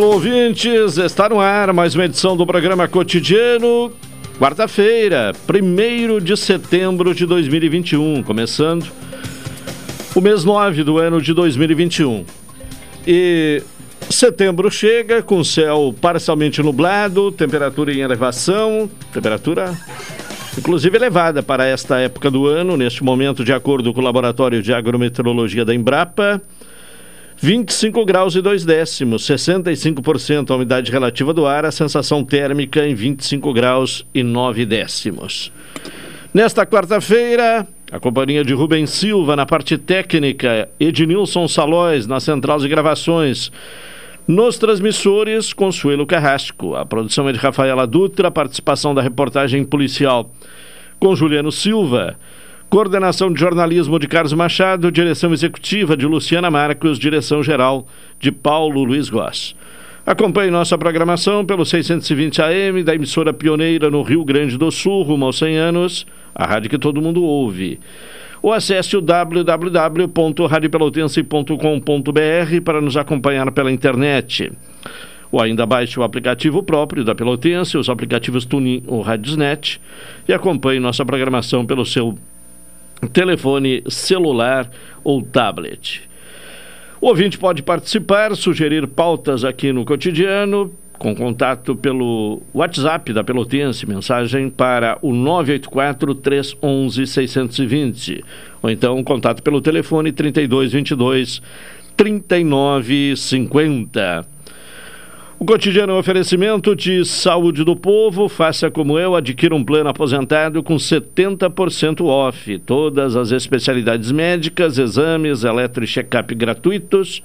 Alô, ouvintes, está no ar mais uma edição do programa cotidiano. Quarta-feira, 1 de setembro de 2021, começando o mês 9 do ano de 2021. E setembro chega com céu parcialmente nublado, temperatura em elevação, temperatura inclusive elevada para esta época do ano, neste momento, de acordo com o Laboratório de Agrometeorologia da Embrapa. 25 graus e 2 décimos, 65% a umidade relativa do ar, a sensação térmica em 25 graus e 9 décimos. Nesta quarta-feira, a companhia de Rubens Silva na parte técnica, Ednilson Salóis na central de gravações. Nos transmissores, Consuelo Carrasco. A produção é de Rafaela Dutra, participação da reportagem policial com Juliano Silva. Coordenação de jornalismo de Carlos Machado, direção executiva de Luciana Marcos, direção geral de Paulo Luiz Goss. Acompanhe nossa programação pelo 620 AM da emissora pioneira no Rio Grande do Sul, rumo aos 100 anos, a rádio que todo mundo ouve. Ou acesse o www.radiopelotense.com.br para nos acompanhar pela internet. Ou ainda baixe o aplicativo próprio da Pelotense, os aplicativos Tuning ou Radiosnet e acompanhe nossa programação pelo seu telefone celular ou tablet. O ouvinte pode participar, sugerir pautas aqui no cotidiano, com contato pelo WhatsApp da Pelotense, mensagem para o 984 311 620, ou então contato pelo telefone 3222 3950. O cotidiano é um oferecimento de saúde do povo. Faça como eu, adquira um plano aposentado com 70% off. Todas as especialidades médicas, exames, eletro e check-up gratuitos,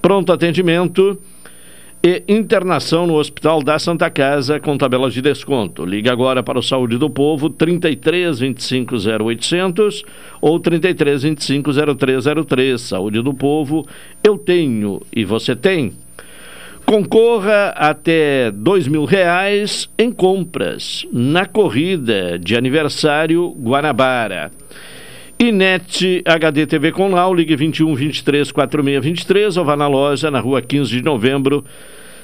pronto atendimento e internação no Hospital da Santa Casa com tabelas de desconto. Ligue agora para o Saúde do Povo 33 25 0800 ou 33 25 0303. Saúde do Povo, eu tenho e você tem. Concorra até dois mil reais em compras na corrida de aniversário Guanabara. Inet HD TV com Lau, ligue 21 23 46 23 ou vá na loja na rua 15 de novembro,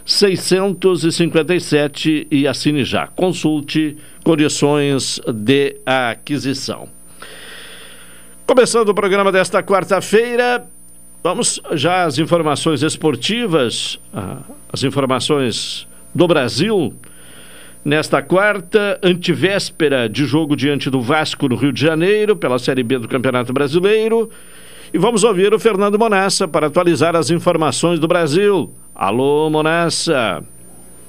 657 e assine já. Consulte condições de aquisição. Começando o programa desta quarta-feira, vamos já às informações esportivas, ah, as informações do Brasil. Nesta quarta, antivéspera de jogo diante do Vasco no Rio de Janeiro, pela Série B do Campeonato Brasileiro. E vamos ouvir o Fernando Monassa para atualizar as informações do Brasil. Alô, Monassa.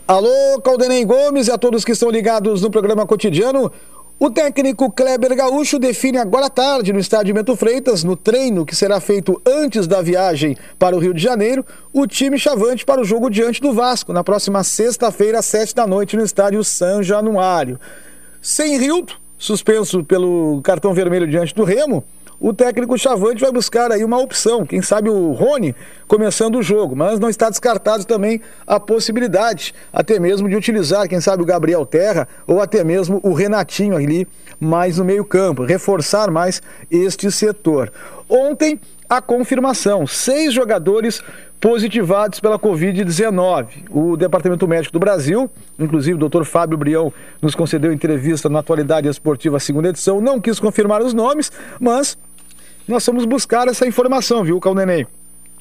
Alô, Caldenei Gomes e a todos que estão ligados no programa cotidiano. O técnico Kleber Gaúcho define agora à tarde no estádio Bento Freitas, no treino que será feito antes da viagem para o Rio de Janeiro, o time chavante para o jogo diante do Vasco, na próxima sexta-feira, às sete da noite, no estádio São Januário. Sem Rildo, suspenso pelo cartão vermelho diante do Remo, o técnico Chavante vai buscar aí uma opção, quem sabe o Rony começando o jogo, mas não está descartado também a possibilidade, até mesmo de utilizar, quem sabe o Gabriel Terra ou até mesmo o Renatinho ali mais no meio-campo, reforçar mais este setor. Ontem a confirmação, seis jogadores positivados pela Covid-19. O Departamento Médico do Brasil, inclusive o doutor Fábio Brião, nos concedeu entrevista na Atualidade Esportiva, segunda edição, não quis confirmar os nomes, mas nós vamos buscar essa informação, viu, Caldenei?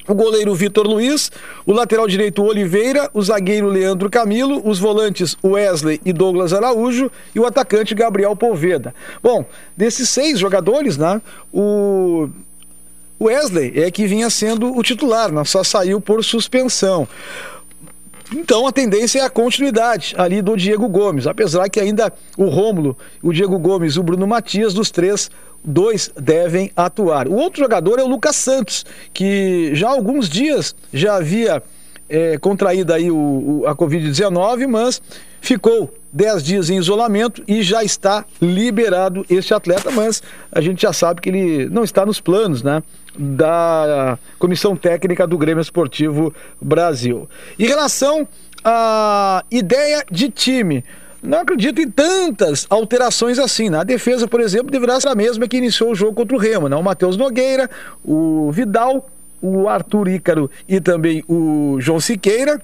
O goleiro Vitor Luiz, o lateral direito Oliveira, o zagueiro Leandro Camilo, os volantes Wesley e Douglas Araújo e o atacante Gabriel Poveda. Bom, desses seis jogadores, né, o Wesley é que vinha sendo o titular, não só saiu por suspensão. Então a tendência é a continuidade ali do Diego Gomes, apesar que ainda o Rômulo, o Diego Gomes e o Bruno Matias, dos três, dois devem atuar. O outro jogador é o Lucas Santos, que já há alguns dias já havia é, contraído aí o, o a Covid-19, mas ficou 10 dias em isolamento e já está liberado este atleta, mas a gente já sabe que ele não está nos planos, né? Da Comissão Técnica do Grêmio Esportivo Brasil. Em relação à ideia de time, não acredito em tantas alterações assim. Né? defesa, por exemplo, deverá ser a mesma que iniciou o jogo contra o Remo, né? O Matheus Nogueira, o Vidal, o Arthur Ícaro e também o João Siqueira.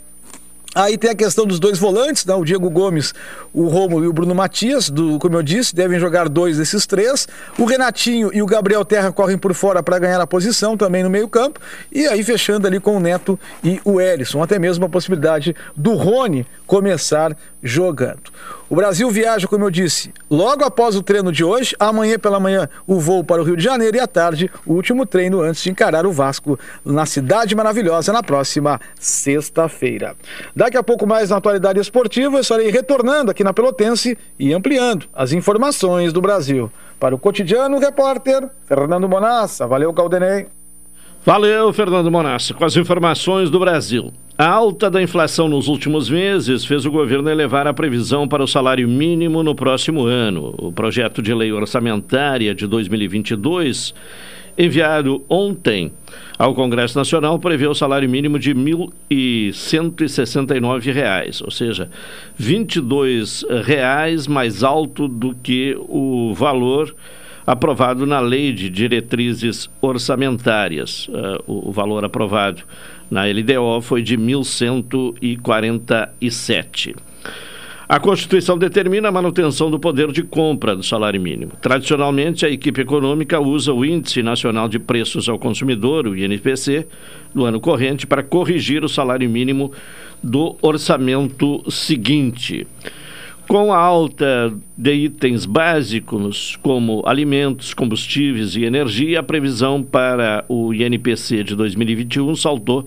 Aí tem a questão dos dois volantes, né? o Diego Gomes, o Romulo e o Bruno Matias, do, como eu disse, devem jogar dois desses três. O Renatinho e o Gabriel Terra correm por fora para ganhar a posição também no meio-campo. E aí fechando ali com o Neto e o Erisson, até mesmo a possibilidade do Rony começar jogando. O Brasil viaja, como eu disse, logo após o treino de hoje. Amanhã pela manhã, o voo para o Rio de Janeiro e à tarde, o último treino antes de encarar o Vasco na Cidade Maravilhosa na próxima sexta-feira. Daqui a pouco mais na atualidade esportiva, eu estarei retornando aqui na Pelotense e ampliando as informações do Brasil. Para o cotidiano, o repórter Fernando Bonassa. Valeu, Caldenei. Valeu, Fernando Monassa, com as informações do Brasil. A alta da inflação nos últimos meses fez o governo elevar a previsão para o salário mínimo no próximo ano. O projeto de lei orçamentária de 2022, enviado ontem ao Congresso Nacional, prevê o salário mínimo de R$ 1.169, ou seja, 22 reais mais alto do que o valor aprovado na Lei de Diretrizes Orçamentárias. Uh, o, o, valor aprovado na LDO foi de 1.147. A Constituição determina a manutenção do poder de compra do salário mínimo. Tradicionalmente, a equipe econômica usa o Índice Nacional de Preços ao Consumidor, o INPC, do ano corrente para corrigir o salário mínimo do orçamento seguinte. Com a alta de itens básicos como alimentos, combustíveis e energia, a previsão para o INPC de 2021 saltou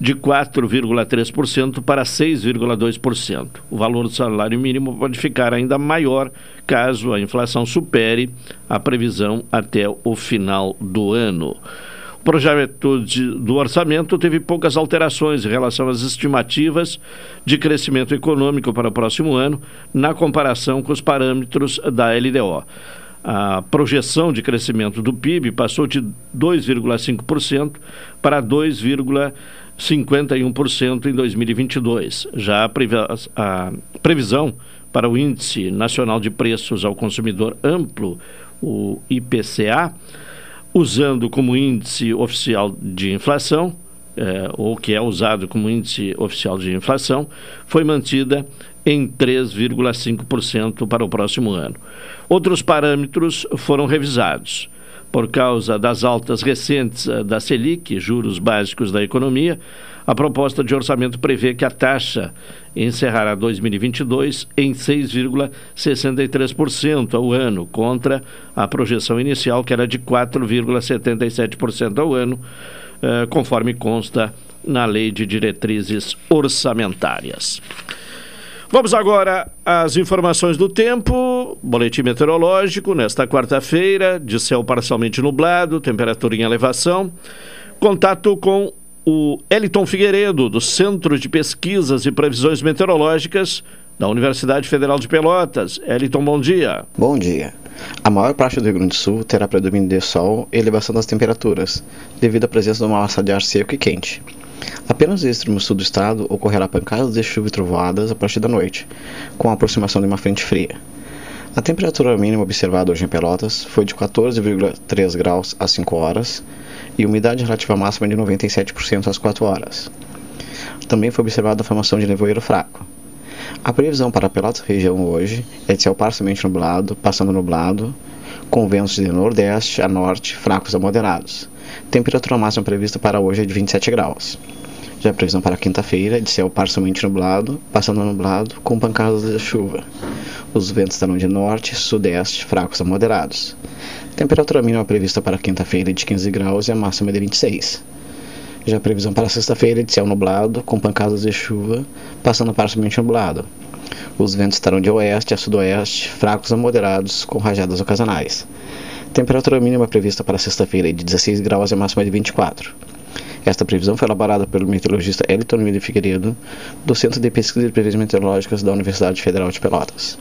de 4,3% para 6,2%. O valor do salário mínimo pode ficar ainda maior caso a inflação supere a previsão até o final do ano projeto de, do orçamento teve poucas alterações em relação às estimativas de crescimento econômico para o próximo ano, na comparação com os parâmetros da LDO. A projeção de crescimento do PIB passou de 2,5% para 2,51% em 2022. Já a, a previsão para o Índice Nacional de Preços ao Consumidor Amplo, o IPCA, usando como índice oficial de inflação eh, ou que é usado como índice oficial de inflação, foi mantida em 3,5% para o próximo ano. Outros parâmetros foram revisados. Por causa das altas recentes eh, da Selic, juros básicos da economia, a proposta de orçamento prevê que a taxa encerrará 2022 em 6,63% ao ano, contra a projeção inicial, que era de 4,77% ao ano, eh, conforme consta na Lei de Diretrizes Orçamentárias. Vamos agora às informações do tempo. Boletim meteorológico nesta quarta-feira, de céu parcialmente nublado, temperatura em elevação. Contato com o Eliton Figueiredo, do Centro de Pesquisas e Previsões Meteorológicas da Universidade Federal de Pelotas. Eliton, bom dia. Bom dia. A maior parte do Rio Grande do Sul terá predomínio de sol e elevação das temperaturas, devido à presença de uma massa de ar seco e quente. Apenas no extremo sul do estado ocorrerá pancadas de chuva e trovoadas a partir da noite, com a aproximação de uma frente fria. A temperatura mínima observada hoje em Pelotas foi de 14,3 graus às 5 horas e umidade relativa máxima de 97% às 4 horas. Também foi observada a formação de nevoeiro fraco. A previsão para Pelotas região hoje é de céu parcialmente nublado, passando nublado, com ventos de nordeste a norte fracos a moderados. Temperatura máxima prevista para hoje é de 27 graus. Já a previsão para quinta-feira é de céu parcialmente nublado, passando nublado, com pancadas de chuva. Os ventos estarão de norte sudeste, fracos a moderados. Temperatura mínima prevista para quinta-feira é de 15 graus e a máxima é de 26. Já a previsão para sexta-feira é de céu nublado, com pancadas de chuva, passando parcialmente nublado. Os ventos estarão de oeste a sudoeste, fracos a moderados, com rajadas ocasionais. Temperatura mínima prevista para sexta-feira é de 16 graus e máxima é de 24. Esta previsão foi elaborada pelo meteorologista Elton Miller Figueiredo, do Centro de Pesquisa e Previsões Meteorológicas da Universidade Federal de Pelotas.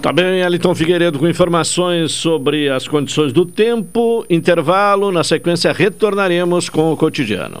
Tá bem, Elton Figueiredo com informações sobre as condições do tempo, intervalo, na sequência retornaremos com o cotidiano.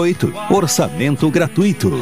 53981612828. Orçamento gratuito.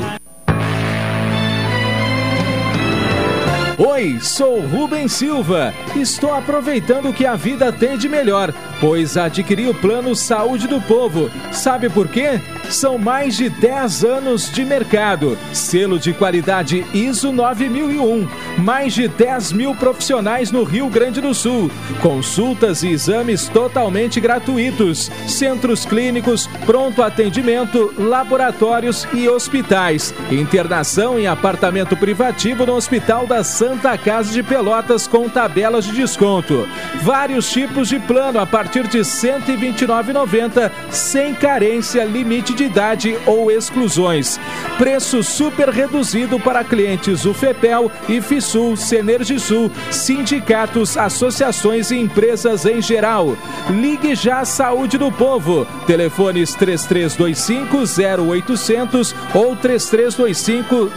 Oi, sou Rubem Silva. Estou aproveitando o que a vida tem de melhor, pois adquiri o plano Saúde do Povo. Sabe por quê? São mais de 10 anos de mercado, selo de qualidade ISO 9001, mais de 10 mil profissionais no Rio Grande do Sul, consultas e exames totalmente gratuitos, centros clínicos, pronto atendimento, laboratórios e hospitais, internação em apartamento privativo no Hospital da Santa Casa de Pelotas com tabelas de desconto, vários tipos de plano a partir de R$ 129,90, sem carência, limite de idade ou exclusões. Preço super reduzido para clientes UFEPEL, IFISUL, Senergisul, sindicatos, associações e empresas em geral. Ligue já Saúde do Povo. Telefones 3325 0800 ou 3325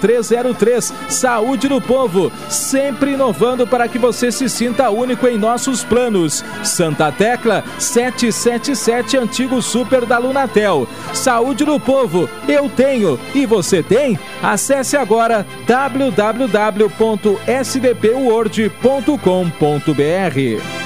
0303. Saúde do Povo, sempre inovando para que você se sinta único em nossos planos. Santa Tecla 777 Antigo Super da Lunatel. Saúde do povo, eu tenho e você tem? Acesse agora www.sdpword.com.br.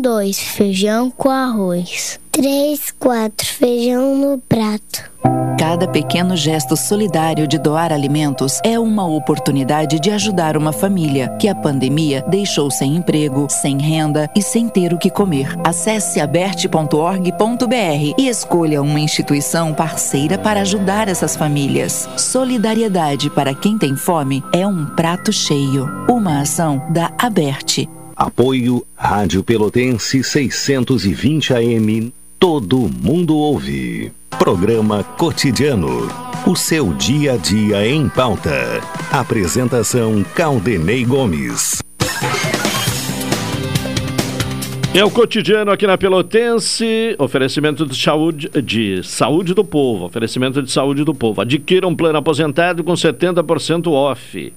Um, dois, feijão com arroz. Três, quatro, feijão no prato. Cada pequeno gesto solidário de doar alimentos é uma oportunidade de ajudar uma família que a pandemia deixou sem emprego, sem renda e sem ter o que comer. Acesse aberte.org.br e escolha uma instituição parceira para ajudar essas famílias. Solidariedade para quem tem fome é um prato cheio. Uma ação da Aberte. Apoio Rádio Pelotense 620 AM. Todo mundo ouve. Programa Cotidiano. O seu dia a dia em pauta. Apresentação Caldenei Gomes. É o cotidiano aqui na Pelotense, oferecimento de saúde, de saúde do povo, oferecimento de saúde do povo. Adquira um plano aposentado com 70% off.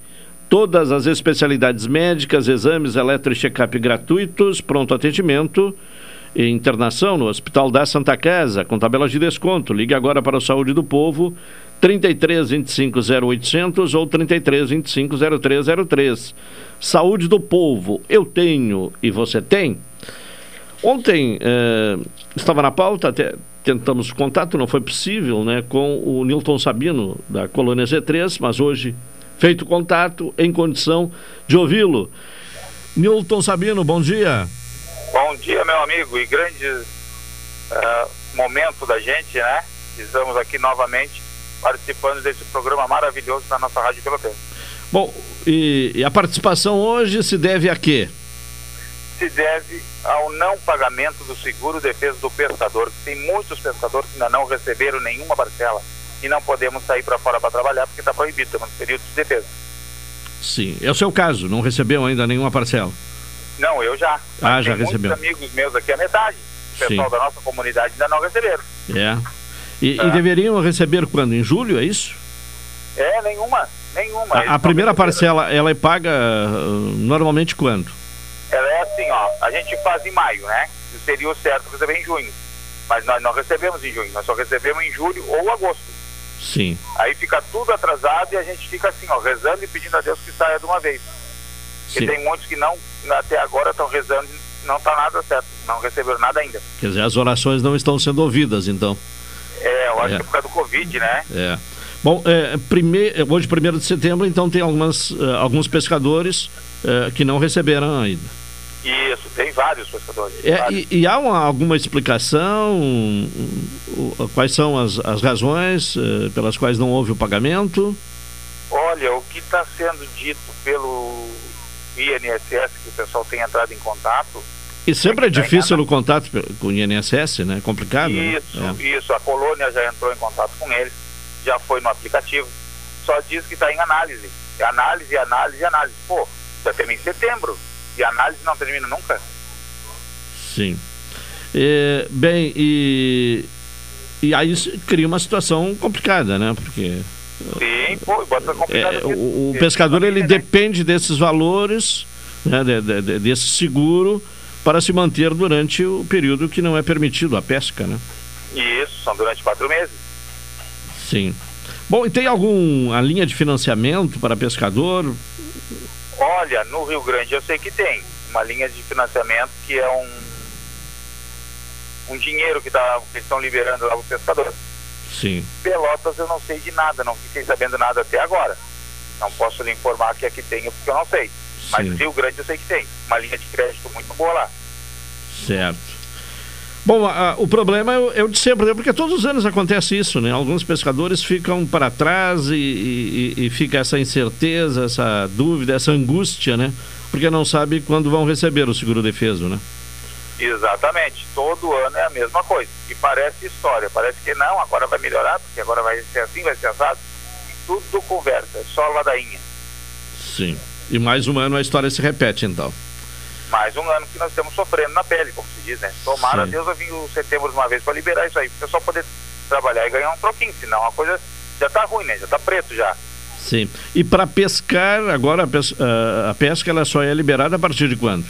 Todas as especialidades médicas, exames eletro e check-up gratuitos, pronto atendimento e internação no Hospital da Santa Casa, com tabelas de desconto. Ligue agora para o Saúde do Povo, 33 25 0800 ou 33 25 0303. Saúde do Povo, eu tenho e você tem? Ontem eh, estava na pauta, até tentamos contato, não foi possível, né, com o Nilton Sabino, da Colônia Z3, mas hoje feito contato em condição de ouvi-lo. Nilton Sabino, bom dia. Bom dia, meu amigo, e grande uh, momento da gente, né? Estamos aqui novamente participando desse programa maravilhoso da nossa Rádio Pelotense. Bom, e, e, a participação hoje se deve a quê? Se deve ao não pagamento do seguro defesa do pescador. Tem muitos pescadores que ainda não receberam nenhuma parcela e não podemos sair para fora para trabalhar porque está proibido, estamos no período de defesa. Sim, é o seu caso, não recebeu ainda nenhuma parcela? Não, eu já. Ah, já recebeu. Muitos amigos meus aqui a metade. O pessoal Sim. da nossa comunidade ainda não receberam. É. E, e, deveriam receber quando? Em julho, é isso? É, nenhuma. Nenhuma. A, a primeira parcela, ela é paga uh, normalmente quando? Ela é assim, ó. A gente faz em maio, né? Seria o certo receber em junho. Mas nós não recebemos em junho, nós só recebemos em julho ou agosto. Sim. Aí fica tudo atrasado e a gente fica assim, ó, rezando e pedindo a Deus que saia de uma vez. Sim. E tem muitos que não, até agora estão rezando e não está nada certo, não receberam nada ainda. Quer dizer, as orações não estão sendo ouvidas, então. É, eu acho é. que é por causa do Covid, né? É. Bom, é, prime... hoje, 1 de setembro, então tem algumas, uh, alguns pescadores uh, que não receberam ainda. Isso, tem vários pescadores. É, vários. E, e, há uma, alguma explicação? Quais são as, as razões uh, pelas quais não houve o pagamento? Olha, o que está sendo dito pelo INSS, que o pessoal tem entrado em contato. E sempre é, é difícil o contato com o INSS, né? É complicado. Isso, né? é. isso. A colônia já entrou em contato com eles, já foi no aplicativo. Só diz que está em análise. Análise, análise, análise. Pô, já termina em setembro. E a análise não termina nunca. Sim. É, bem, e, e aí cria uma situação complicada, né? Porque Sim, pô, bota complicado. É, o, o pescador ele depende desses valores, né, de, de, desse seguro, para se manter durante o período que não é permitido a pesca, né? Isso, são durante quatro meses. Sim. Bom, e tem alguma linha de financiamento para pescador? Olha, no Rio Grande eu sei que tem uma linha de financiamento que é um um dinheiro que, tá, que estão liberando lá para o pescador. Sim. Pelotas eu não sei de nada, não fiquei sabendo nada até agora. Não posso lhe informar que aqui tenho porque eu não sei. Mas Sim. Rio Grande eu sei que tem. Uma linha de crédito muito boa lá. Certo. Bom, a, o problema é, é o de sempre, né? porque todos os anos acontece isso, né? Alguns pescadores ficam para trás e, e, e fica essa incerteza, essa dúvida, essa angústia, né? Porque não sabe quando vão receber o seguro defeso, né? Exatamente. Todo ano é a mesma coisa. E parece história. Parece que não, agora vai melhorar, porque agora vai ser assim, vai ser assado. Tudo conversa, é só ladainha. Sim. E mais um ano a história se repete, então. Mais um ano que nós estamos sofrendo na pele, como se diz, né? Tomara Sim. Deus vai vir o setembro de uma vez para liberar isso aí, para o pessoal poder trabalhar e ganhar um troquinho, senão a coisa já tá ruim, né? Já tá preto já. Sim. E para pescar, agora a, pes ah, a pesca ela só é liberada a partir de quando?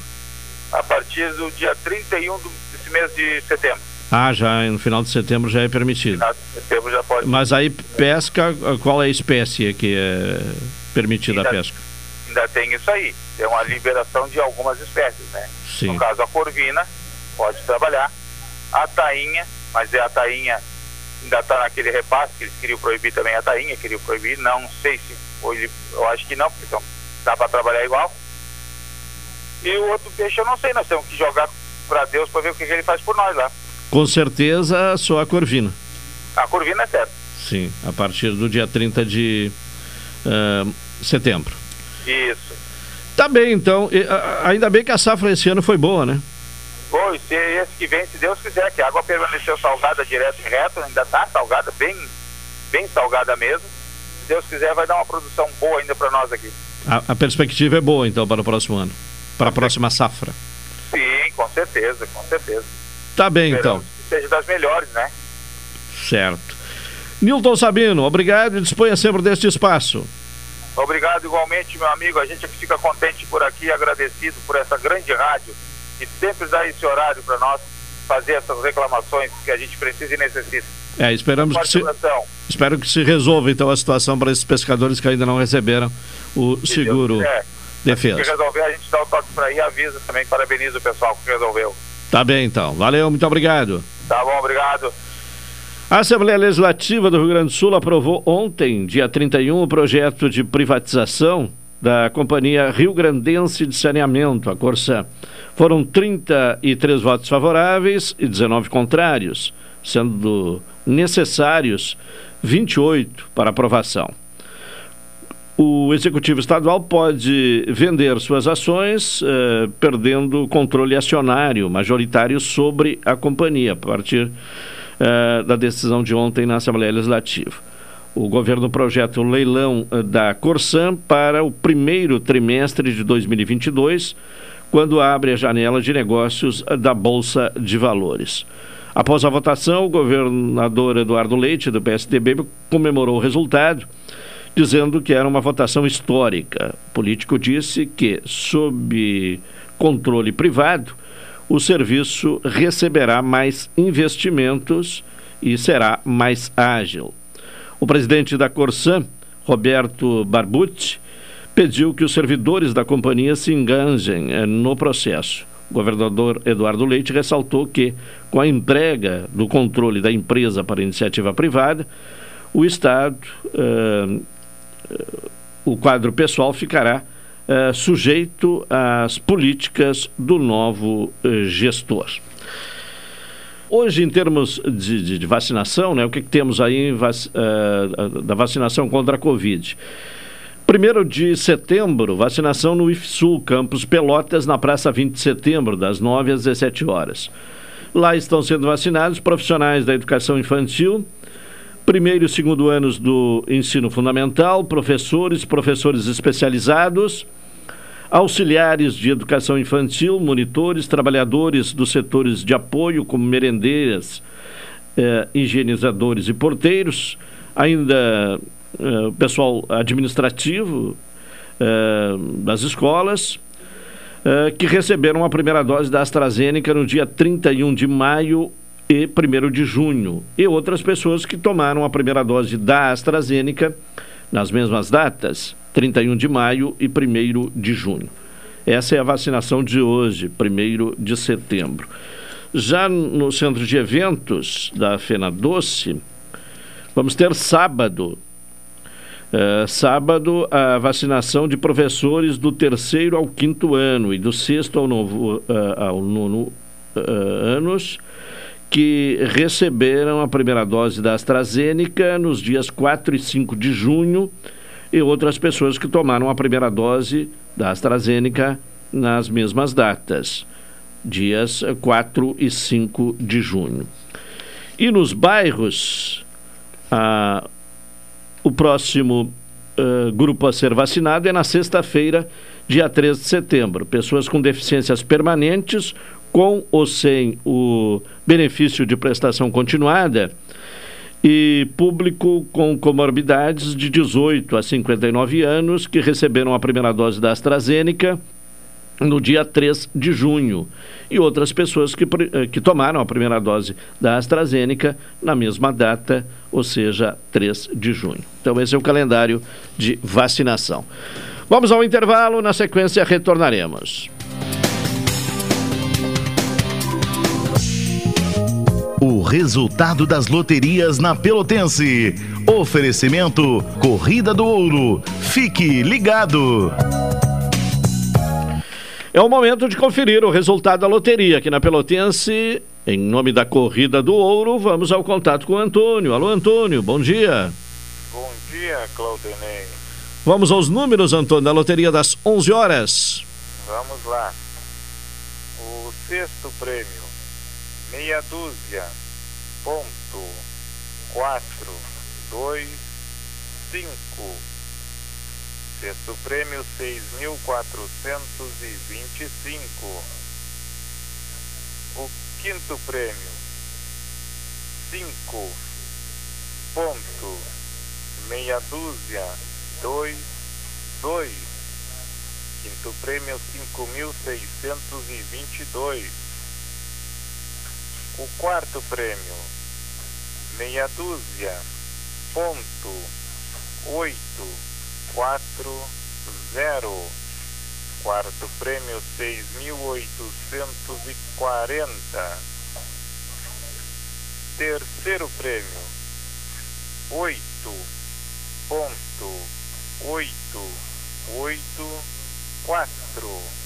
A partir do dia 31 do, desse mês de setembro. Ah, já no final de setembro já é permitido. Final de setembro já pode. Mas aí pesca, qual é a espécie que é permitida a pesca? Ainda tem isso aí. Tem uma liberação de algumas espécies, né? Sim. No caso, a corvina pode trabalhar. A tainha, mas é a tainha ainda está naquele repasse que eles queriam proibir também a tainha, queriam proibir. Não sei se foi, eu acho que não, porque então dá para trabalhar igual. E o outro peixe eu não sei, nós temos que jogar para Deus para ver o que, que ele faz por nós lá. Com certeza só a corvina. A corvina é certo. Sim, a partir do dia 30 de ah, setembro. Isso. Tá bem, então. E, ah, ainda bem que a safra esse ano foi boa, né? Pois, se esse que vem, se Deus quiser, que a água permaneceu salgada direto e reto, ainda está salgada, bem, bem salgada mesmo. Se Deus quiser, vai dar uma produção boa ainda para nós aqui. A, a perspectiva é boa, então, para o próximo ano. Para a próxima safra. Sim, com certeza, com certeza. Tá bem, então. Que seja das melhores, né? Certo. Nilton Sabino, obrigado e disponha sempre deste espaço. Obrigado igualmente, meu amigo. A gente fica contente por aqui, agradecido por essa grande rádio que sempre dá esse horário para nós fazer essas reclamações que a gente precisa e necessita. É, esperamos que se, espero que se resolva, então, a situação para esses pescadores que ainda não receberam o Se seguro quiser. Se defesa. resolver, a gente dá o toque para aí e avisa também. Parabeniza o pessoal que resolveu. Tá bem, então. Valeu, muito obrigado. Tá bom, obrigado. A Assembleia Legislativa do Rio Grande do Sul aprovou ontem, dia 31, o projeto de privatização da Companhia Rio Grandense de Saneamento, a Corsã. Foram 33 votos favoráveis e 19 contrários, sendo necessários 28 para aprovação. O Executivo Estadual pode vender suas ações, eh, perdendo o controle acionário majoritário sobre a companhia, a partir eh, da decisão de ontem na Assembleia Legislativa. O governo projeta o leilão eh, da Corsã para o primeiro trimestre de 2022, quando abre a janela de negócios eh, da Bolsa de Valores. Após a votação, o governador Eduardo Leite, do PSDB, comemorou o resultado, dizendo que era uma votação histórica. O político disse que, sob controle privado, o serviço receberá mais investimentos e será mais ágil. O presidente da Corsã, Roberto Barbucci, pediu que os servidores da companhia se engajem eh, no processo. O governador Eduardo Leite ressaltou que, com a entrega do controle da empresa para iniciativa privada, o Estado, eh, eh, o quadro pessoal ficará eh, sujeito às políticas do novo eh, gestor. Hoje, em termos de, de- de vacinação, né, o que, que temos aí vac- eh, da vacinação contra a Covid? Primeiro de setembro, vacinação no IFSUL, Campus Pelotas, na Praça 20 de Setembro, das 9 às 17 horas. Lá estão sendo vacinados profissionais da educação infantil, primeiro e segundo anos do ensino fundamental, professores, professores especializados, auxiliares de educação infantil, monitores, trabalhadores dos setores de apoio, como merendeiras, eh, higienizadores e porteiros, ainda eh, pessoal administrativo eh, das escolas, eh, que receberam a primeira dose da AstraZeneca no dia 31 de maio e 1 de junho, e outras pessoas que tomaram a primeira dose da AstraZeneca nas mesmas datas, 31 de maio e 1 de junho. Essa é a vacinação de hoje, 1 de setembro. Já no centro de eventos da Fena Doce, vamos ter sábado. eh, sábado, a vacinação de professores do terceiro ao quinto ano e do sexto ao, novo, eh, ao nono eh, anos que receberam a primeira dose da AstraZeneca nos dias 4 e 5 de junho e outras pessoas que tomaram a primeira dose da AstraZeneca nas mesmas datas, dias 4 e 5 de junho. E nos bairros, ah, o próximo uh, grupo a ser vacinado é na sexta-feira, dia 13 de setembro. Pessoas com deficiências permanentes, com ou sem o benefício de prestação continuada, e público com comorbidades de 18 a 59 anos que receberam a primeira dose da AstraZeneca no dia 3 de junho. E outras pessoas que, eh, que tomaram a primeira dose da AstraZeneca na mesma data, ou seja, 3 de junho. Então, esse é o calendário de vacinação. Vamos ao intervalo, na sequência retornaremos. O resultado das loterias na Pelotense. Oferecimento Corrida do Ouro. Fique ligado. É o momento de conferir o resultado da loteria aqui na Pelotense. Em nome da Corrida do Ouro, vamos ao contato com o Antônio. Alô, Antônio, bom dia. Bom dia, Claudinei. Vamos aos números, Antônio, da loteria das 11 horas. Vamos lá. O sexto prêmio, meia dúzia, ponto, quatro, dois, cinco. Sexto prêmio, 6.425. O quinto prêmio, 5 ponto, meia dúzia, 2, 2. Quinto prêmio, 5.622. O quarto prêmio, meia dúzia, ponto, 8 quatro zero. Quarto prêmio seis mil oitocentos e quarenta. Terceiro prêmio oito ponto oito oito quatro.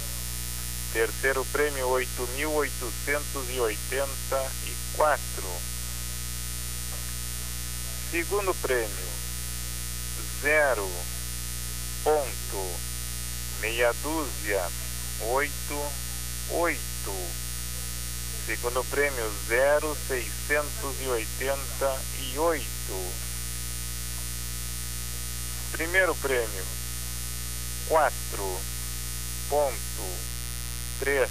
Terceiro prêmio oito mil oitocentos e oitenta e quatro. Segundo prêmio zero ponto, meia dúzia, oito, oito. Segundo prêmio, zero, seiscentos e oitenta e oito. Primeiro prêmio, quatro, ponto, três,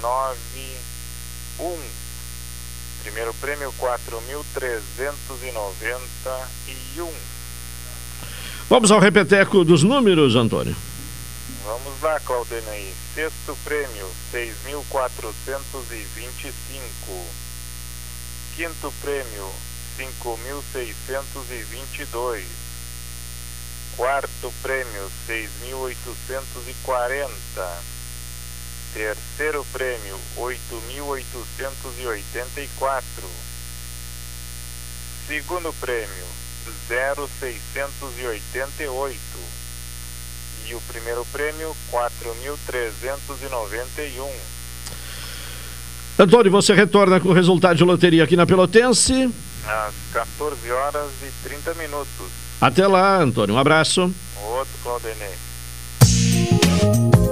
nove, um. Primeiro prêmio, quatro mil trezentos e noventa e um. Vamos ao repeteco dos números, Antônio. Vamos lá, Claudinei. Sexto prêmio, 6.425. Quinto prêmio, 5.622. Quarto prêmio, 6.840. Terceiro prêmio, 8.884. Segundo prêmio, 0688 e o primeiro prêmio 4.391. Antônio, você retorna com o resultado de loteria aqui na Pelotense? Às 14 horas e 30 minutos. Até lá, Antônio. Um abraço. Outro, Claudenei.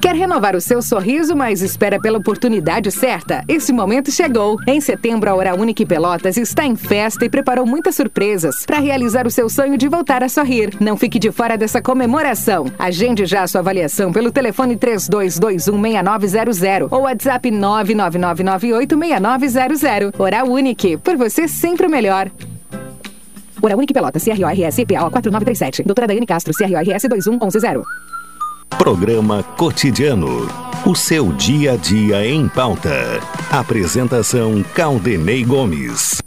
Quer renovar o seu sorriso, mas espera pela oportunidade certa? Esse momento chegou. Em setembro, a Hora Única Pelotas está em festa e preparou muitas surpresas para realizar o seu sonho de voltar a sorrir. Não fique de fora dessa comemoração. Agende já a sua avaliação pelo telefone 32216900 ou WhatsApp 999986900. Hora Única, por você sempre o melhor. Hora Única Pelotas, CRORS PA 4937. Doutora Daiane Castro, CRORS 21110. Programa Cotidiano. O seu dia a dia em pauta. Apresentação Caldenei Gomes.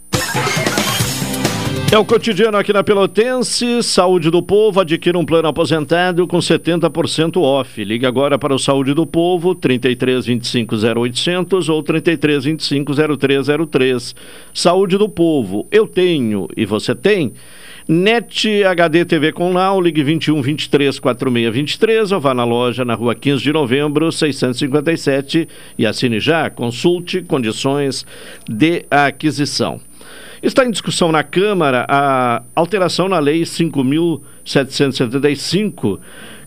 É o cotidiano aqui na Pelotense. Saúde do Povo. Adquira um plano aposentado com 70% off. Ligue agora para o Saúde do Povo, 33 25 0800 ou 33 25 0303. Saúde do Povo. Eu tenho e você tem. NET HD TV com Now, ligue 21 23 46 23 ou vá na loja na rua 15 de novembro, 657 e assine já. Consulte condições de aquisição. Está em discussão na Câmara a alteração na Lei 5.775,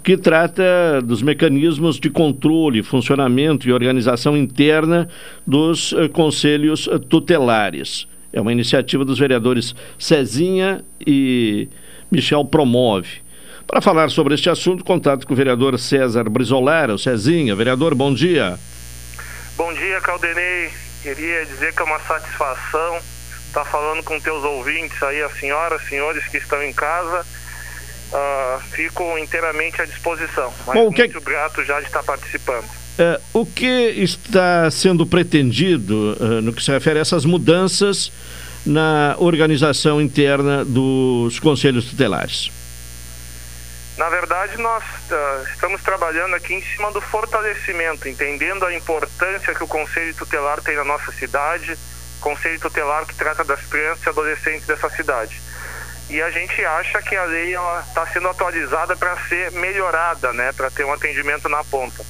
que trata dos mecanismos de controle, funcionamento e organização interna dos uh, conselhos tutelares. É uma iniciativa dos vereadores Cezinha e Michel Promove. Para falar sobre este assunto, contato com o vereador César Brizolaro. Cezinha, vereador, bom dia. Bom dia, Caldenei. Queria dizer que é uma satisfação estar falando com teus ouvintes aí, as senhoras, senhores que estão em casa. Uh, fico inteiramente à disposição. Mas Bom, muito que... grato já de estar participando. Uh, o que está sendo pretendido uh, no que se refere a essas mudanças na organização interna dos conselhos tutelares? Na verdade, nós uh, estamos trabalhando aqui em cima do fortalecimento, entendendo a importância que o Conselho Tutelar tem na nossa cidade, Conselho Tutelar que trata das crianças e adolescentes dessa cidade. E a gente acha que a lei está sendo atualizada para ser melhorada, né, para ter um atendimento na ponta,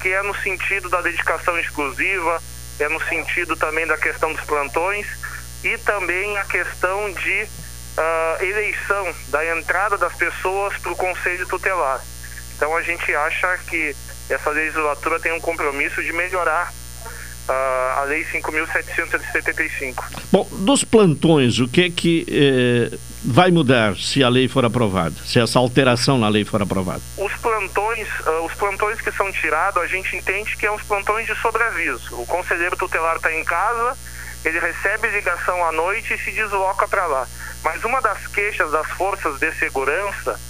que é no sentido da dedicação exclusiva, é no sentido também da questão dos plantões e também a questão de uh, eleição, da entrada das pessoas para o Conselho Tutelar. Então a gente acha que essa legislatura tem um compromisso de melhorar uh, a Lei 5.775. Bom, dos plantões, o que que eh, vai mudar se a lei for aprovada, se essa alteração na lei for aprovada? Os plantões, uh, os plantões que são tirados, a gente entende que é uns plantões de sobreaviso. O conselheiro tutelar está em casa, ele recebe ligação à noite e se desloca para lá. Mas uma das queixas das forças de segurança,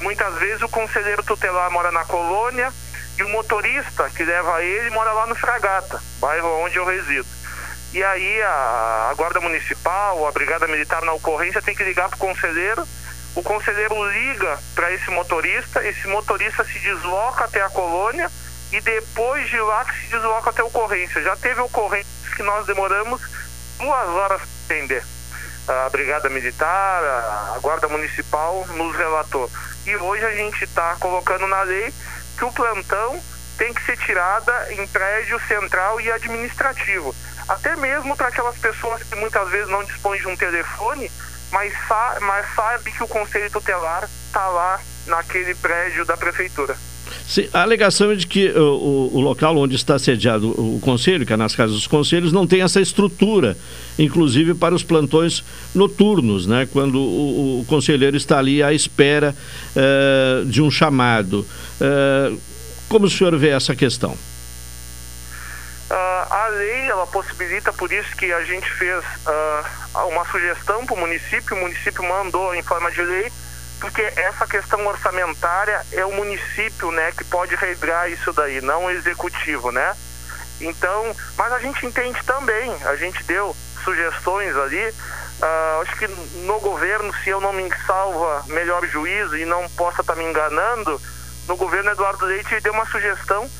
muitas vezes o conselheiro tutelar mora na colônia e o motorista que leva ele mora lá no Fragata, bairro onde eu resido. E aí a, a Guarda Municipal, a Brigada Militar na ocorrência tem que ligar para o conselheiro, o conselheiro liga para esse motorista, esse motorista se desloca até a colônia e depois de lá que se desloca até a ocorrência. Já teve ocorrências que nós demoramos duas horas para atender. A Brigada Militar, a Guarda Municipal nos relatou. E hoje a gente está colocando na lei que o plantão tem que ser tirada em prédio central e administrativo. Até mesmo para aquelas pessoas que muitas vezes não dispõem de um telefone mas, sa mas sabe que o conselho tutelar está lá naquele prédio da prefeitura. Sim, a alegação é de que o, o, o, local onde está sediado o conselho, que é nas casas dos conselhos, não tem essa estrutura, inclusive para os plantões noturnos, né? Quando o, o conselheiro está ali à espera uh, de um chamado. Uh, como o senhor vê essa questão? Uh, a lei ela possibilita, por isso que a gente fez uma sugestão para o município, o município mandou em forma de lei porque essa questão orçamentária é o município, né, que pode regrar isso daí, não o executivo, né? Então, mas a gente entende também, a gente deu sugestões ali, uh, acho que no governo, se eu não me salva melhor juízo e não possa estar tá me enganando, no governo Eduardo Leite deu uma sugestão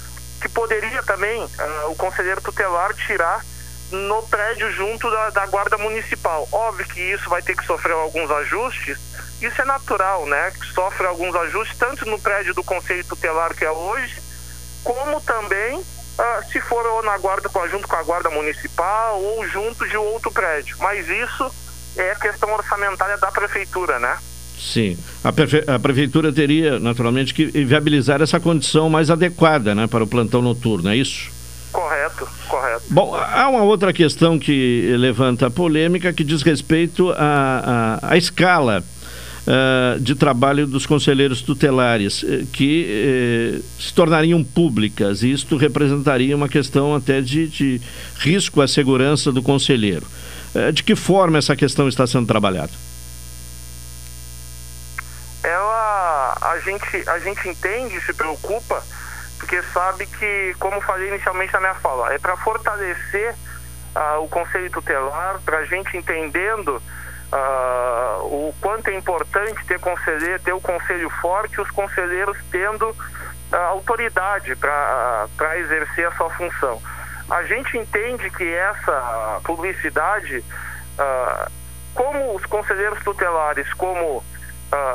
que poderia também uh, o conselheiro tutelar tirar no prédio junto da, da guarda municipal. Óbvio que isso vai ter que sofrer alguns ajustes, isso é natural, né? Sofre alguns ajustes, tanto no prédio do Conselho Tutelar que é hoje, como também uh, se for ou na guarda junto com a guarda municipal ou junto de outro prédio. Mas isso é questão orçamentária da prefeitura, né? Sim, a, prefe a, prefeitura teria naturalmente que viabilizar essa condição mais adequada, né, para o plantão noturno, é isso? Correto, correto. Bom, há uma outra questão que levanta polêmica que diz respeito à, escala uh, de trabalho dos conselheiros tutelares, uh, que uh, se tornariam públicas, e isto representaria uma questão até de, de risco à segurança do conselheiro. Eh, de que forma essa questão está sendo trabalhada? Ela, a gente, a gente entende, se preocupa, porque sabe que, como falei inicialmente na minha fala, é para fortalecer uh, o conselho tutelar, para a gente entendendo uh, o quanto é importante ter conselheiro, ter o conselho forte, os conselheiros tendo uh, autoridade para exercer a sua função. A gente entende que essa publicidade, como os conselheiros tutelares, como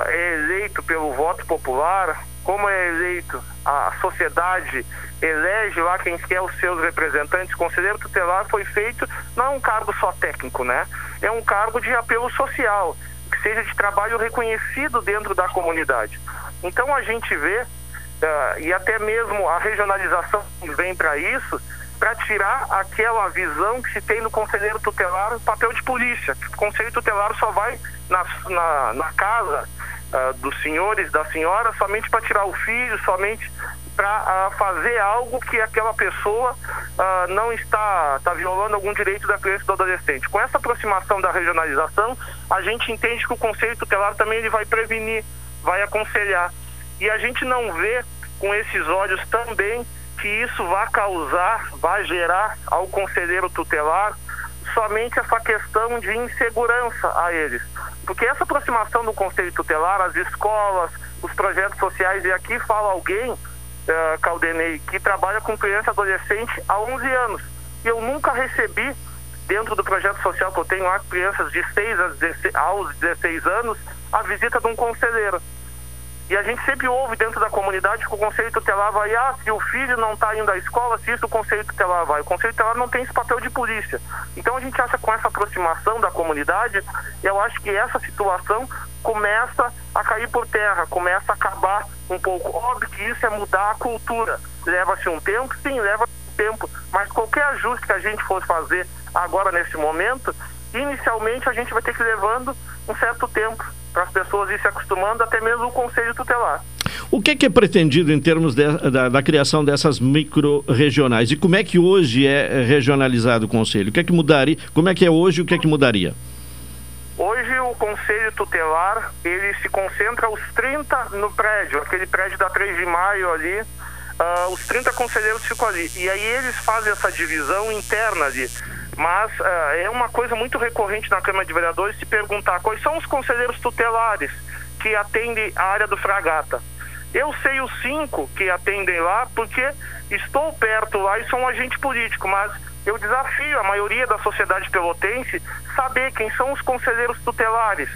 é eleito pelo voto popular, como é eleito a sociedade elege lá quem quer os seus representantes, conselheiro tutelar foi feito, não é um cargo só técnico, né? É um cargo de apelo social, que seja de trabalho reconhecido dentro da comunidade. Então a gente vê, uh, e até mesmo a regionalização vem para isso, para tirar aquela visão que se tem no conselheiro tutelar, papel de polícia. O conselho tutelar só vai na, na, na casa uh, dos senhores, da senhora, somente para tirar o filho, somente para uh, ah, fazer algo que aquela pessoa uh, não está, está violando algum direito da criança e do adolescente. Com essa aproximação da regionalização, a gente entende que o Conselho Tutelar também ele vai prevenir, vai aconselhar. E a gente não vê com esses olhos também que isso vai causar, vai gerar ao conselheiro tutelar somente essa questão de insegurança a eles. Porque essa aproximação do Conselho Tutelar, as escolas, os projetos sociais, e aqui fala alguém, uh, Caldenei, que trabalha com criança e adolescente há 11 anos. E eu nunca recebi, dentro do projeto social que eu tenho lá, crianças de 6 a 16, aos 16 anos, a visita de um conselheiro. E a gente sempre ouve dentro da comunidade que o conselho tutelar vai, ah, se o filho não está indo à escola, se isso o conselho tutelar vai. O conselho tutelar não tem esse papel de polícia. Então a gente acha que com essa aproximação da comunidade, eu acho que essa situação começa a cair por terra, começa a acabar um pouco. Óbvio que isso é mudar a cultura. Leva-se um tempo? Sim, leva um tempo. Mas qualquer ajuste que a gente for fazer agora nesse momento, inicialmente a gente vai ter que ir levando um certo tempo para as pessoas ir se acostumando, até mesmo o conselho tutelar. O que é, que é pretendido em termos de, da, da, criação dessas micro-regionais? E como é que hoje é regionalizado o conselho? O que é que mudaria? Como é que é hoje e o que é que mudaria? Hoje o conselho tutelar, ele se concentra os 30 no prédio, aquele prédio da 3 de maio ali, uh, os 30 conselheiros ficam ali. E aí eles fazem essa divisão interna ali. Mas uh, é uma coisa muito recorrente na Câmara de Vereadores se perguntar quais são os conselheiros tutelares que atendem a área do Fragata. Eu sei os cinco que atendem lá porque estou perto lá e sou um agente político, mas eu desafio a maioria da sociedade pelotense saber quem são os conselheiros tutelares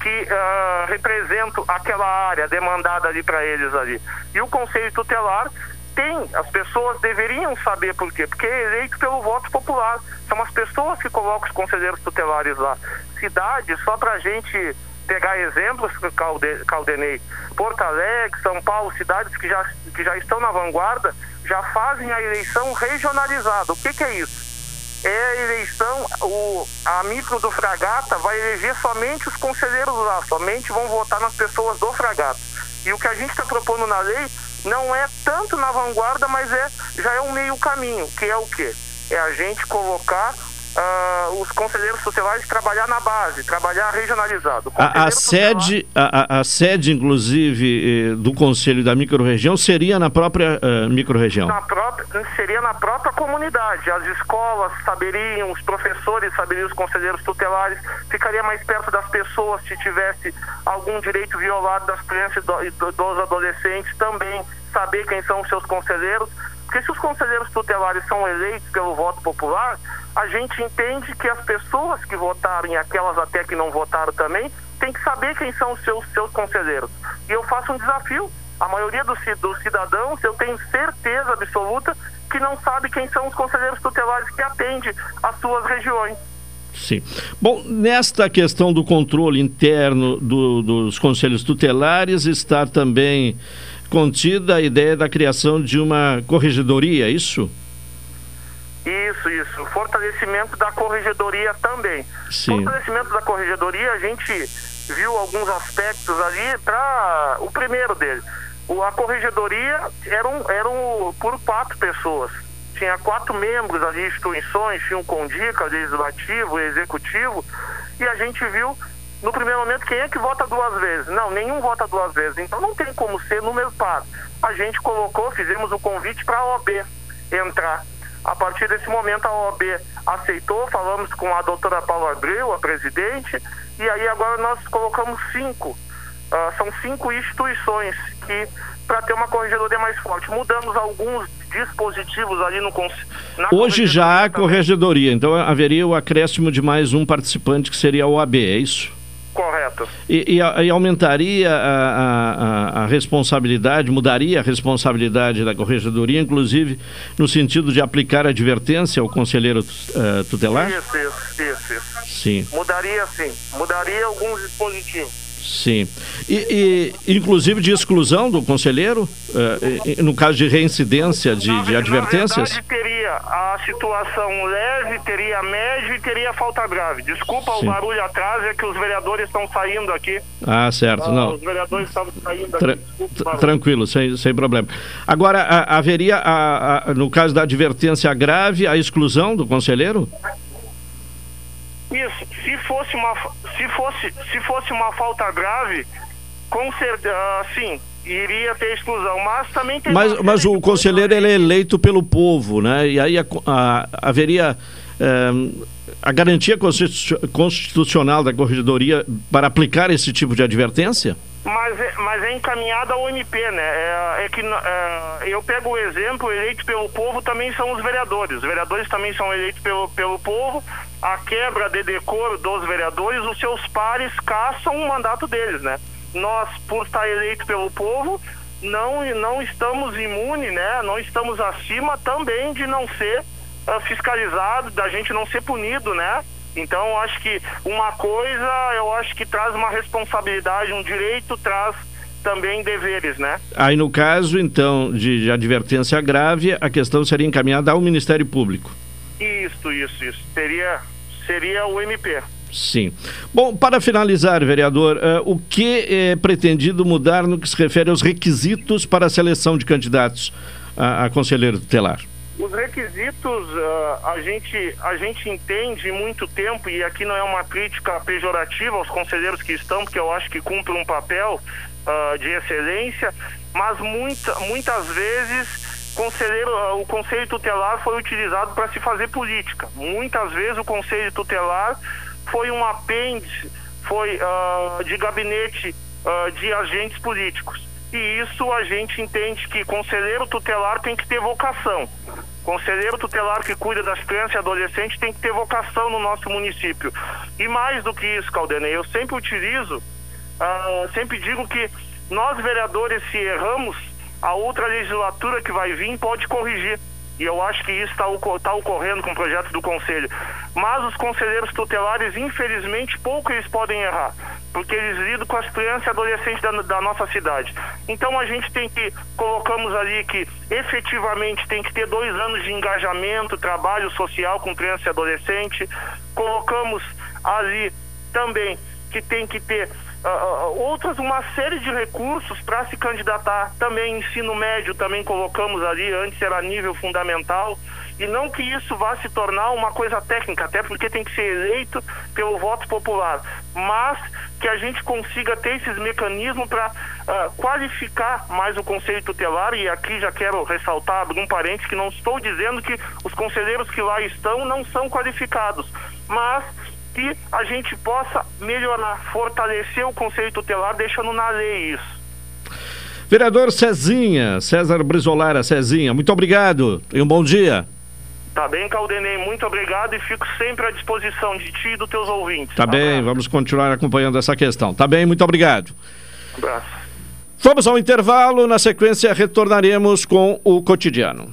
que uh, representam aquela área demandada ali para eles ali. E o conselho tutelar tem, as pessoas deveriam saber por quê, porque é eleito pelo voto popular. São as pessoas que colocam os conselheiros tutelares lá. Cidades, só para a gente pegar exemplos, Calde, Caldenei, Porto Alegre, São Paulo, cidades que já, que já estão na vanguarda, já fazem a eleição regionalizada. O que, que é isso? É a eleição, o, a micro do Fragata vai eleger somente os conselheiros lá, somente vão votar nas pessoas do Fragata. E o que a gente está propondo na lei não é tanto na vanguarda, mas é já é um meio caminho, que é o quê? É a gente colocar uh, os conselheiros tutelares trabalhar na base, trabalhar regionalizado. A, a sede, a, a, sede, inclusive, eh, do Conselho da Microrregião seria na própria uh, microrregião? Na própria, seria na própria comunidade. As escolas saberiam, os professores saberiam, os conselheiros tutelares, ficaria mais perto das pessoas se tivesse algum direito violado das crianças e dos adolescentes também saber quem são os seus conselheiros, porque se os conselheiros tutelares são eleitos pelo voto popular, a gente entende que as pessoas que votaram e aquelas até que não votaram também, tem que saber quem são os seus, seus conselheiros. E eu faço um desafio. A maioria dos, dos cidadãos, eu tenho certeza absoluta que não sabe quem são os conselheiros tutelares que atendem as suas regiões. Sim. Bom, nesta questão do controle interno do, dos conselhos tutelares está também contida a ideia da criação de uma corregedoria, é isso? Isso, isso. Fortalecimento da corregedoria também. Sim. Fortalecimento da corregedoria, a gente viu alguns aspectos ali para o primeiro dele. O, a corregedoria eram, eram por quatro pessoas. Tinha quatro membros ali, instituições, tinha um condica, legislativo, executivo, e a gente viu no primeiro momento quem é que vota duas vezes. Não, nenhum vota duas vezes. Então não tem como ser número par. A gente colocou, fizemos o convite para a OAB entrar. A partir desse momento, a OAB aceitou, falamos com a doutora Paula Abreu, a presidente, e aí agora nós colocamos cinco. Uh, são cinco instituições que, para ter uma corregedoria mais forte, mudamos alguns dispositivos ali no Hoje já há corregedoria, então haveria o acréscimo de mais um participante que seria a OAB, é isso? Correto. E, e, e aumentaria a, a, a, responsabilidade, mudaria a responsabilidade da corregedoria, inclusive no sentido de aplicar advertência ao conselheiro uh, tutelar? Isso, isso, isso, isso. Sim. Mudaria sim, mudaria alguns dispositivos. Sim. E, e, inclusive de exclusão do conselheiro, uh, no caso de reincidência de, de advertências? Na verdade, teria a situação leve, teria médio e teria falta grave. Desculpa Sim. o barulho atrás, é que os vereadores estão saindo aqui. Ah, certo. Ah, não. Os vereadores estavam saindo Tra aqui. Desculpa, tranquilo, sem, sem problema. Agora, a, haveria, a, a, no caso da advertência grave, a exclusão do conselheiro? Isso. Se fosse uma, se fosse, se fosse uma falta grave, com certeza, uh, sim, iria ter exclusão. Mas também tem. Mas, mas o conselheiro ele é eleito pelo povo, né? E aí a, a, haveria. Um, a garantia constitucional da corregedoria para aplicar esse tipo de advertência? Mas é, mas é encaminhada ao MP, né? É, é que é, eu pego o exemplo, eleito pelo povo também são os vereadores. Os vereadores também são eleitos pelo, pelo povo. A quebra de decoro dos vereadores, os seus pares caçam o mandato deles, né? Nós, por estar eleito pelo povo, não, não estamos imunes, né? Não estamos acima também de não ser fiscalizado, da gente não ser punido, né? Então, acho que uma coisa, eu acho que traz uma responsabilidade, um direito traz também deveres, né? Aí, no caso, então, de, de advertência grave, a questão seria encaminhada ao Ministério Público. Isso, isso, isso. Seria, seria o MP. Sim. Bom, para finalizar, vereador, uh, o que é pretendido mudar no que se refere aos requisitos para a seleção de candidatos a, a conselheiro tutelar? Os requisitos uh, a, gente, a gente entende muito tempo, e aqui não é uma crítica pejorativa aos conselheiros que estão, porque eu acho que cumprem um papel uh, de excelência, mas muita, muitas vezes conselheiro, uh, o conselho tutelar foi utilizado para se fazer política. Muitas vezes o conselho tutelar foi um apêndice, foi de gabinete de agentes políticos. E isso a gente entende que conselheiro tutelar tem que ter vocação. Conselheiro tutelar que cuida das crianças e adolescentes tem que ter vocação no nosso município. E mais do que isso, Caldenei, eu sempre utilizo, uh, sempre digo que nós vereadores, se erramos, a outra legislatura que vai vir pode corrigir. E eu acho que isso está tá ocorrendo com o projeto do Conselho. Mas os conselheiros tutelares, infelizmente, pouco eles podem errar, porque eles lidam com as crianças e adolescentes da, da nossa cidade. Então a gente tem que, colocamos ali que efetivamente tem que ter dois anos de engajamento, trabalho social com criança e adolescente. Colocamos ali também que tem que ter uh, outras, uma série de recursos para se candidatar. Também ensino médio, também colocamos ali, antes era nível fundamental. E não que isso vá se tornar uma coisa técnica, até porque tem que ser eleito pelo voto popular, mas que a gente consiga ter esses mecanismos para uh, qualificar mais o conselho tutelar. E aqui já quero ressaltar, abrir um parênteses, que não estou dizendo que os conselheiros que lá estão não são qualificados, mas que a gente possa melhorar, fortalecer o conselho tutelar, deixando na lei isso. Vereador Cezinha, César Brizolara Cezinha, muito obrigado e um bom dia. Tá bem, Caldenei, muito obrigado e fico sempre à disposição de ti e dos teus ouvintes. Tá bem, vamos continuar acompanhando essa questão. Tá bem, muito obrigado. Um abraço. Vamos ao intervalo, na sequência retornaremos com o cotidiano.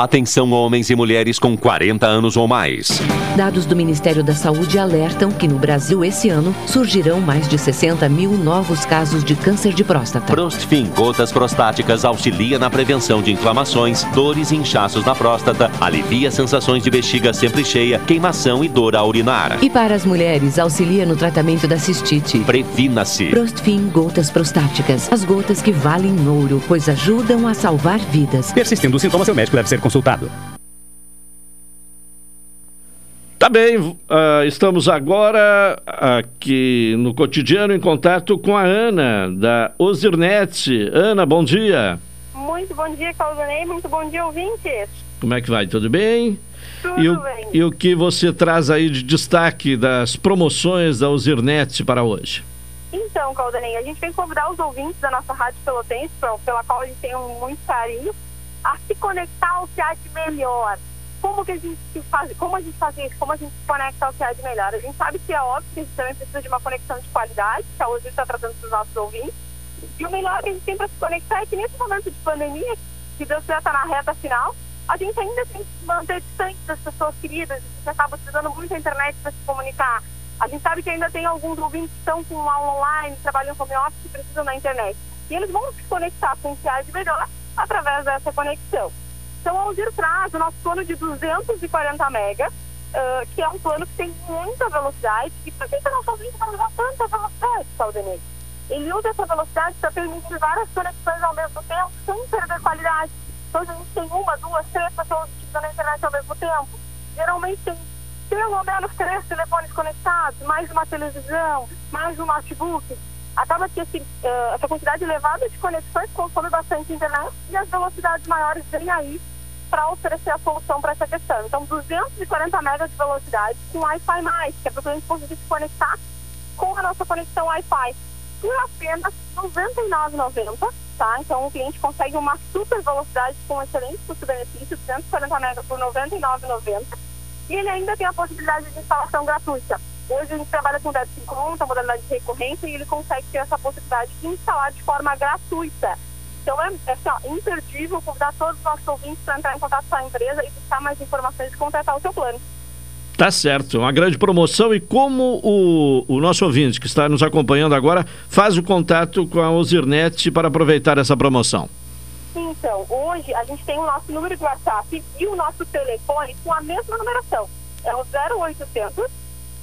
Atenção homens e mulheres com 40 anos ou mais. Dados do Ministério da Saúde alertam que no Brasil esse ano surgirão mais de 60 mil novos casos de câncer de próstata. Prostfin Gotas Prostáticas auxilia na prevenção de inflamações, dores e inchaços na próstata, alivia sensações de bexiga sempre cheia, queimação e dor ao urinar. E para as mulheres, auxilia no tratamento da cistite. Previna-se. Prostfin Gotas Prostáticas. As gotas que valem ouro, pois ajudam a salvar vidas. Persistindo os sintomas, seu médico deve ser consultado. Tá bem, uh, estamos agora aqui no cotidiano em contato com a Ana, da Ozirnet. Ana, bom dia. Muito bom dia, Claudonei. Muito bom dia, ouvintes. Como é que vai? Tudo bem? Tudo e o, bem. E o que você traz aí de destaque das promoções da Ozirnet para hoje? Então, Caldanei, a gente vem convidar os ouvintes da nossa Rádio Pelotense, pela qual a gente tem um muito carinho, a se conectar ao que há de melhor. Como que a gente faz, como a gente faz isso? Como a gente se conecta ao que há de melhor? A gente sabe que é óbvio que a gente também precisa de uma conexão de qualidade, que a hoje está tratando para os nossos ouvintes. E o melhor que a gente tem para se conectar é que nesse momento de pandemia, que Deus já está na reta final, a gente ainda tem que se manter distante das pessoas queridas, a gente acaba utilizando muito a internet para se comunicar. A gente sabe que ainda tem alguns ouvintes que estão com aula online, trabalham com office e precisam da internet. E eles vão se conectar com o que há de melhor através dessa conexão. Então, a Aldir traz o nosso plano de 240 mega, uh, que é um plano que tem muita velocidade. E por que você não sozinho vai usar tanta velocidade, Saldenei? Ele usa essa velocidade para permitir várias conexões ao mesmo tempo, sem perder qualidade. Então, a gente tem uma, duas, três pessoas utilizando a internet ao mesmo tempo. Geralmente tem pelo menos três telefones conectados, mais uma televisão, mais um notebook acaba que esse, uh, essa quantidade elevada de conexões consome bastante internet e as velocidades maiores vêm aí para oferecer a solução para essa questão. Então, 240 megas de velocidade com Wi-Fi+, que é para o cliente conseguir se conectar com a nossa conexão Wi-Fi por apenas R$ 99,90, tá? Então, o cliente consegue uma super velocidade com excelente custo-benefício, 240 megas por R$ 99,90 e ele ainda tem a possibilidade de instalação gratuita. Hoje a gente trabalha com débito em conta, modalidade de recorrência, e ele consegue ter essa possibilidade de instalar de forma gratuita. Então é, é assim, ó, imperdível convidar todos os nossos ouvintes para entrar em contato com a empresa e buscar mais informações e contratar o seu plano. Tá certo, uma grande promoção. E como o, o nosso ouvinte que está nos acompanhando agora faz o contato com a Ozirnet para aproveitar essa promoção? Então, hoje a gente tem o nosso número de WhatsApp e o nosso telefone com a mesma numeração. É o 0800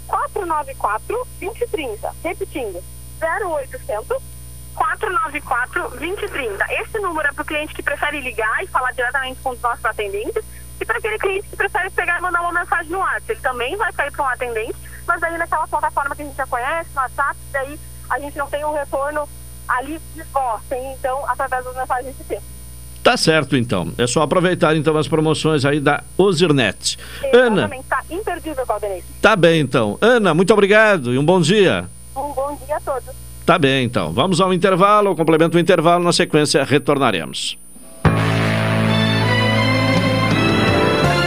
494 2030. Repetindo, 0800 494 2030. Esse número é para o cliente que prefere ligar e falar diretamente com os nossos atendentes e para aquele cliente que prefere pegar e mandar uma mensagem no WhatsApp. Ele também vai sair para um atendente, mas aí naquela plataforma que a gente já conhece, no WhatsApp, daí a gente não tem um retorno ali de voz, então através das mensagens de texto. Tá certo, então. É só aproveitar, então, as promoções aí da Ozirnet. Ana. Tá imperdível, Caldenei. Tá bem, então. Ana, muito obrigado e um bom dia. Um bom dia a todos. Tá bem, então. Vamos ao intervalo, complemento o intervalo, na sequência retornaremos.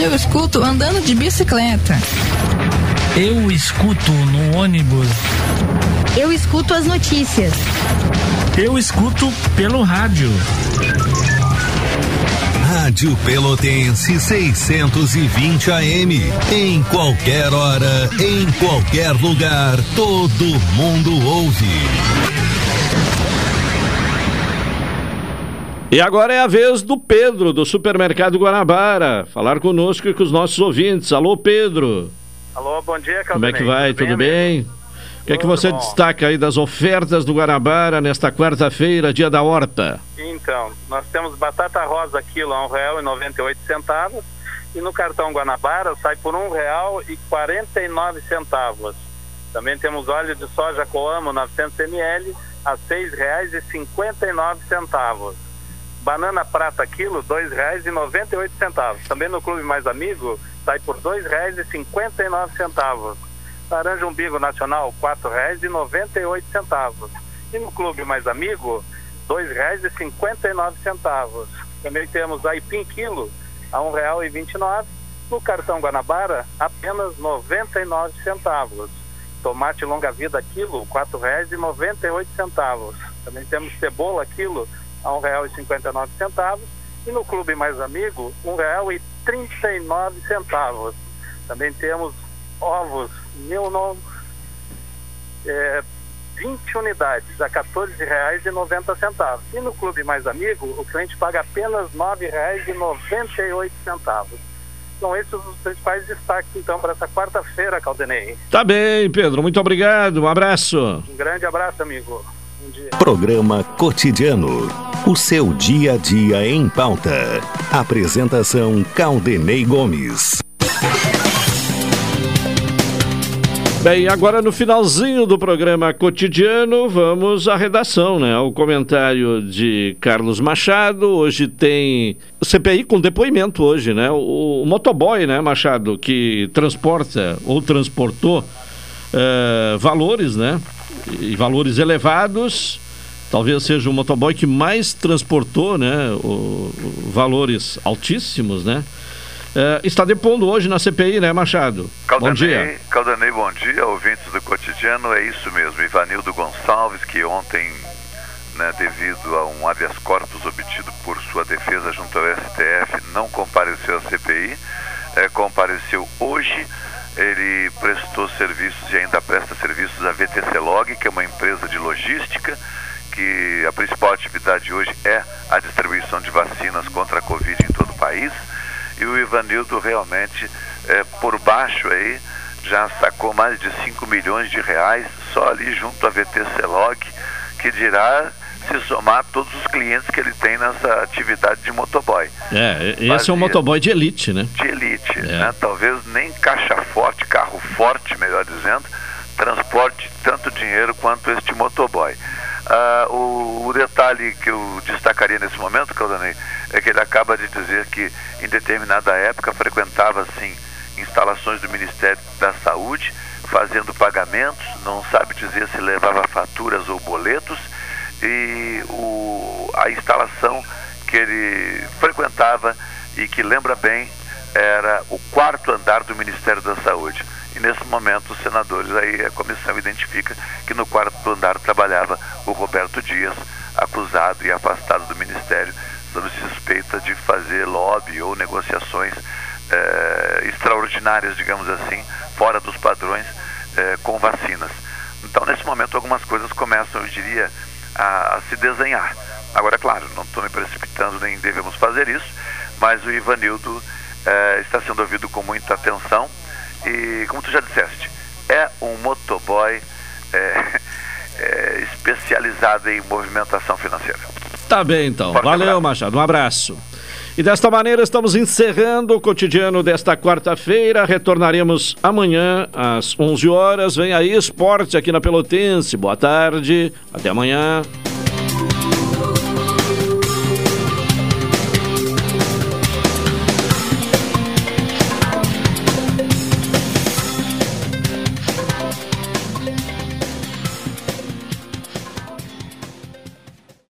Eu escuto andando de bicicleta. Eu escuto no ônibus. Eu escuto as notícias. Eu escuto pelo rádio. Rádio Pelotense 620 AM. Em qualquer hora, em qualquer lugar, todo mundo ouve. E agora é a vez do Pedro, do Supermercado Guanabara, falar conosco e com os nossos ouvintes. Alô, Pedro. Alô, bom dia, Caldanei. Como é que vai? Tudo, Tudo bem? bem? O que é que você bom. destaca aí das ofertas do Guanabara nesta quarta-feira, dia da horta? Então, nós temos batata rosa quilo a R$ 1,98 e no cartão Guanabara sai por R$ 1,49. Também temos óleo de soja Coamo 900 ml a R$ 6,59. Banana prata quilo, R$ 2,98. Também no Clube Mais Amigo sai por R$ 2,59. Laranja umbigo nacional, R$ 4,98. E no Clube Mais Amigo, R$ 2,59. Também temos aipim quilo a R$ 1,29. No cartão Guanabara, apenas 99 centavos. Tomate longa vida quilo, R$ 4,98. Também temos cebola quilo a R$ 1,59. E no Clube Mais Amigo, R$ 1,39. Também temos ovos Milnon, é, 20 unidades a R$ 14,90. E no Clube Mais Amigo, o cliente paga apenas R$ 9,98. São esses os principais destaques, então, para essa quarta-feira, Caldenei. Tá bem, Pedro. Muito obrigado. Um abraço. Um grande abraço, amigo. Programa Cotidiano. O seu dia a dia em pauta. Apresentação Caldenei Gomes. Bem, agora no finalzinho do programa cotidiano, vamos à redação, né? O comentário de Carlos Machado. Hoje tem CPI com depoimento hoje, né? O, o motoboy, né, Machado, que transporta ou transportou uh, valores, né? E valores elevados. Talvez seja o motoboy que mais transportou, né? O, o, valores altíssimos, né? É, está depondo hoje na CPI, né, Machado? Caldanei, bom dia. Caldanei, bom dia, ouvintes do cotidiano. É isso mesmo. Ivanildo Gonçalves, que ontem, né, devido a um habeas corpus obtido por sua defesa junto ao STF, não compareceu à CPI, é, compareceu hoje. Ele prestou serviços e ainda presta serviços à VTC Log, que é uma empresa de logística, que a principal atividade hoje é a distribuição de vacinas contra a Covid em todo o país. E o Ivanildo realmente, é, por baixo aí, já sacou mais de 5 milhões de reais só ali junto à VTC Log, que dirá se somar todos os clientes que ele tem nessa atividade de motoboy. É, esse Fazia, é um motoboy de elite, né? De elite, é. né? Talvez nem caixa forte, carro forte, melhor dizendo, transporte tanto dinheiro quanto este motoboy. Ah, o, o, detalhe que eu destacaria nesse momento, Caldanei, é que ele acaba de dizer que em determinada época frequentava assim instalações do Ministério da Saúde, fazendo pagamentos, não sabe dizer se levava faturas ou boletos, e o, a instalação que ele frequentava e que lembra bem era o quarto andar do Ministério da Saúde. E nesse momento os senadores, aí a comissão identifica que no quarto andar trabalhava o Roberto Dias, acusado e afastado do Ministério sob suspeita de fazer lobby ou negociações eh, extraordinárias, digamos assim, fora dos padrões eh, com vacinas. Então, nesse momento, algumas coisas começam, eu diria, a, a se desenhar. Agora, claro, não estou me precipitando, nem devemos fazer isso, mas o Ivanildo eh, está sendo ouvido com muita atenção e, como tu já disseste, é um motoboy é, é, especializado em movimentação financeira. Tá bem, então. Forte Valeu, abraço. Machado. Um abraço. E desta maneira estamos encerrando o cotidiano desta quarta-feira. Retornaremos amanhã às 11 horas. Vem aí esporte aqui na Pelotense. Boa tarde. Até amanhã.